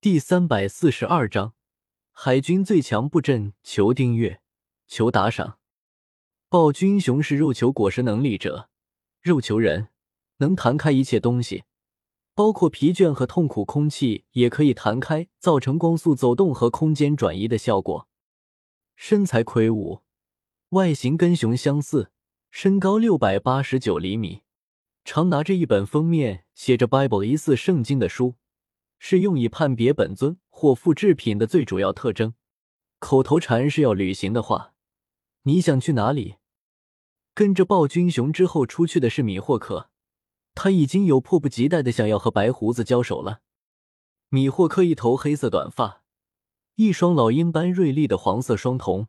第三百四十二章海军最强布阵。求订阅，求打赏。暴君熊是肉球果实能力者，肉球人能弹开一切东西，包括疲倦和痛苦。空气也可以弹开，造成光速走动和空间转移的效果。身材魁梧，外形跟熊相似，身高六百八十九厘米，常拿着一本封面写着 “Bible” 疑似圣经的书。是用以判别本尊或复制品的最主要特征。口头禅是要旅行的话，你想去哪里？跟着暴君熊之后出去的是米霍克，他已经有迫不及待的想要和白胡子交手了。米霍克一头黑色短发，一双老鹰般锐利的黄色双瞳，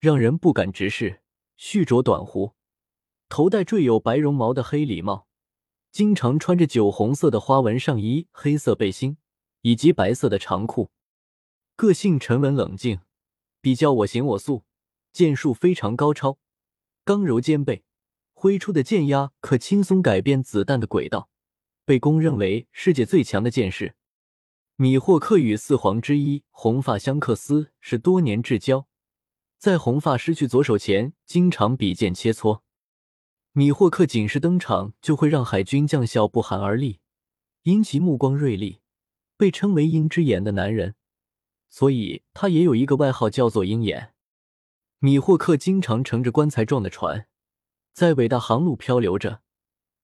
让人不敢直视。蓄着短胡，头戴缀有白绒毛的黑礼帽。经常穿着酒红色的花纹上衣、黑色背心以及白色的长裤，个性沉稳冷静，比较我行我素，剑术非常高超，刚柔兼备，挥出的剑压可轻松改变子弹的轨道，被公认为世界最强的剑士。米霍克与四皇之一红发香克斯是多年至交，在红发失去左手前，经常比剑切磋。米霍克仅是登场，就会让海军将校不寒而栗，因其目光锐利，被称为“鹰之眼”的男人，所以他也有一个外号叫做“鹰眼”。米霍克经常乘着棺材状的船，在伟大航路漂流着。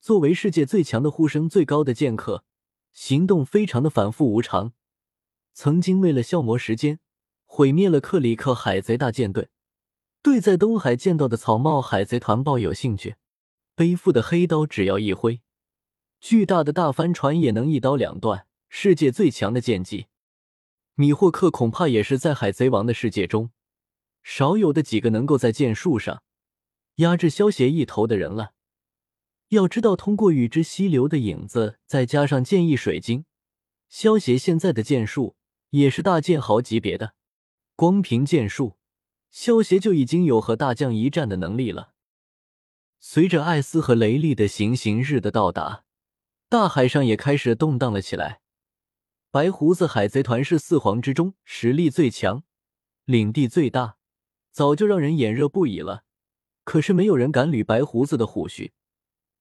作为世界最强的呼声最高的剑客，行动非常的反复无常。曾经为了消磨时间，毁灭了克里克海贼大舰队，对在东海见到的草帽海贼团抱有兴趣。背负的黑刀，只要一挥，巨大的大帆船也能一刀两断。世界最强的剑技，米霍克恐怕也是在海贼王的世界中少有的几个能够在剑术上压制萧协一头的人了。要知道，通过与之溪流的影子，再加上剑意水晶，萧协现在的剑术也是大剑豪级别的。光凭剑术，萧协就已经有和大将一战的能力了。随着艾斯和雷利的行刑日的到达，大海上也开始动荡了起来。白胡子海贼团是四皇之中实力最强、领地最大，早就让人眼热不已了。可是没有人敢捋白胡子的胡须。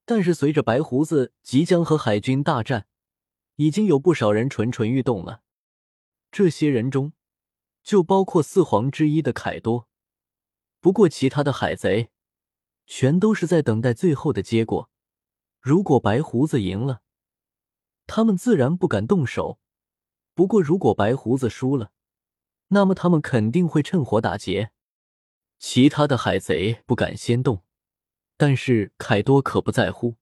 但是随着白胡子即将和海军大战，已经有不少人蠢蠢欲动了。这些人中，就包括四皇之一的凯多。不过其他的海贼。全都是在等待最后的结果。如果白胡子赢了，他们自然不敢动手；不过如果白胡子输了，那么他们肯定会趁火打劫。其他的海贼不敢先动，但是凯多可不在乎，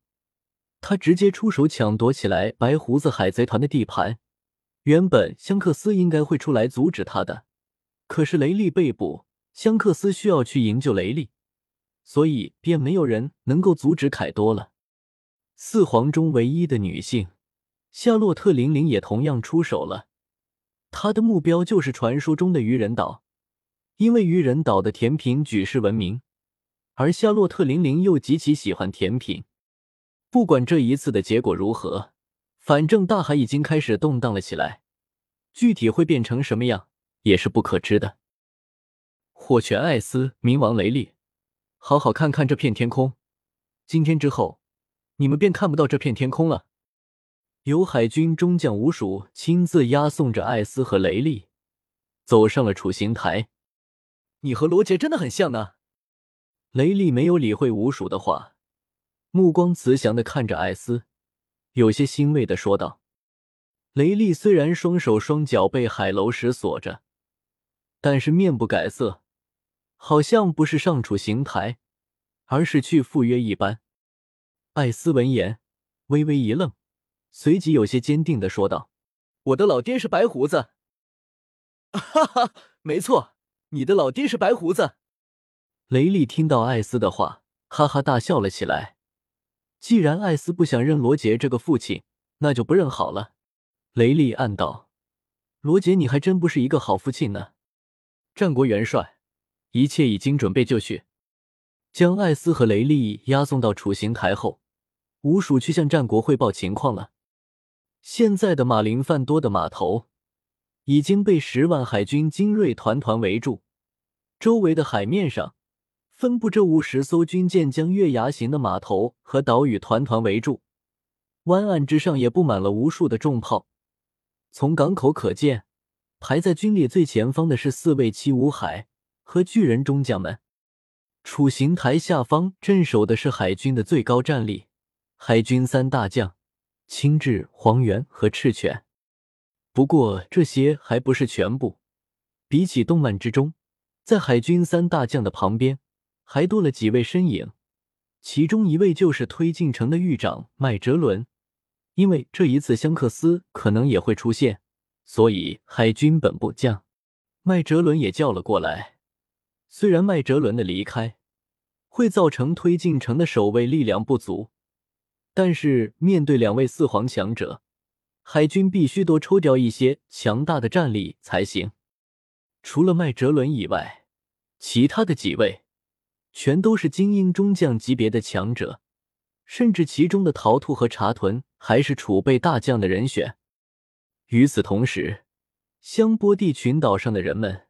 他直接出手抢夺起来白胡子海贼团的地盘。原本香克斯应该会出来阻止他的，可是雷利被捕，香克斯需要去营救雷利。所以便没有人能够阻止凯多了。四皇中唯一的女性夏洛特玲玲也同样出手了。她的目标就是传说中的愚人岛，因为愚人岛的甜品举世闻名，而夏洛特玲玲又极其喜欢甜品。不管这一次的结果如何，反正大海已经开始动荡了起来，具体会变成什么样也是不可知的。火拳艾斯，冥王雷利。好好看看这片天空，今天之后，你们便看不到这片天空了。由海军中将吴蜀亲自押送着艾斯和雷利，走上了处刑台。你和罗杰真的很像呢。雷利没有理会吴蜀的话，目光慈祥的看着艾斯，有些欣慰的说道：“雷利虽然双手双脚被海楼石锁着，但是面不改色。”好像不是上处刑台，而是去赴约一般。艾斯闻言微微一愣，随即有些坚定的说道：“我的老爹是白胡子。”哈哈，没错，你的老爹是白胡子。雷利听到艾斯的话，哈哈大笑了起来。既然艾斯不想认罗杰这个父亲，那就不认好了。雷利暗道：“罗杰，你还真不是一个好父亲呢。”战国元帅。一切已经准备就绪，将艾斯和雷利押送到处刑台后，吴蜀去向战国汇报情况了。现在的马林范多的码头已经被十万海军精锐团团围住，周围的海面上分布着五十艘军舰，将月牙形的码头和岛屿团团围住。湾岸之上也布满了无数的重炮。从港口可见，排在军列最前方的是四位七武海和巨人中将们。楚行台下方镇守的是海军的最高战力，海军三大将：青雉、黄猿和赤犬。不过这些还不是全部，比起动漫之中，在海军三大将的旁边还多了几位身影，其中一位就是推进城的狱长麦哲伦。因为这一次香克斯可能也会出现，所以海军本部将麦哲伦也叫了过来。虽然麦哲伦的离开会造成推进城的守卫力量不足，但是面对两位四皇强者，海军必须多抽调一些强大的战力才行。除了麦哲伦以外，其他的几位全都是精英中将级别的强者。甚至其中的陶兔和茶屯还是储备大将的人选。与此同时，香波地群岛上的人们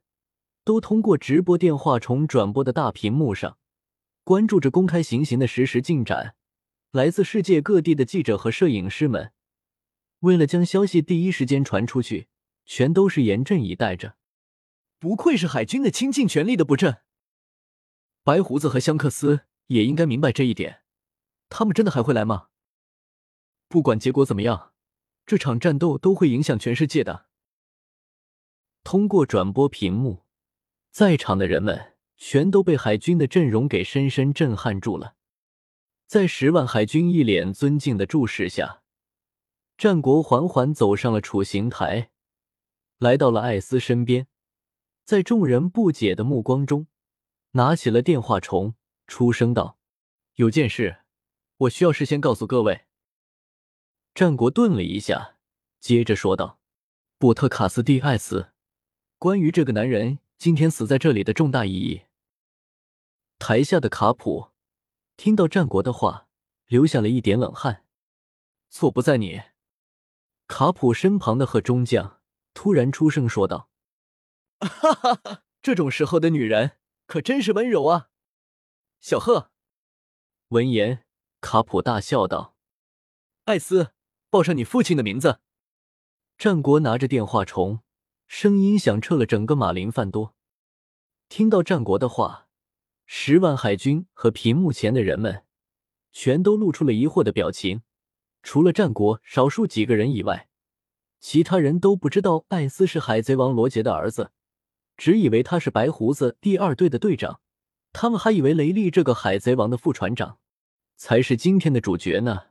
都通过直播电话从转播的大屏幕上，关注着公开行刑的实时进展。来自世界各地的记者和摄影师们，为了将消息第一时间传出去，全都是严阵以待着。不愧是海军的倾尽全力的布阵。白胡子和香克斯也应该明白这一点。他们真的还会来吗？不管结果怎么样，这场战斗都会影响全世界的。通过转播屏幕，在场的人们全都被海军的阵容给深深震撼住了。在十万海军一脸尊敬的注视下，战国缓缓走上了处刑台，来到了艾斯身边，在众人不解的目光中，拿起了电话虫，出声道：“有件事。”我需要事先告诉各位。战国顿了一下，接着说道：“布特卡斯蒂艾斯，关于这个男人今天死在这里的重大意义。”台下的卡普听到战国的话，留下了一点冷汗。错不在你。卡普身旁的贺中将突然出声说道：“哈哈哈，这种时候的女人可真是温柔啊。”小贺闻言。卡普大笑道：“艾斯，报上你父亲的名字。”战国拿着电话虫，声音响彻了整个马林范多。听到战国的话，十万海军和屏幕前的人们全都露出了疑惑的表情。除了战国少数几个人以外，其他人都不知道艾斯是海贼王罗杰的儿子，只以为他是白胡子第二队的队长。他们还以为雷利这个海贼王的副船长。才是今天的主角呢。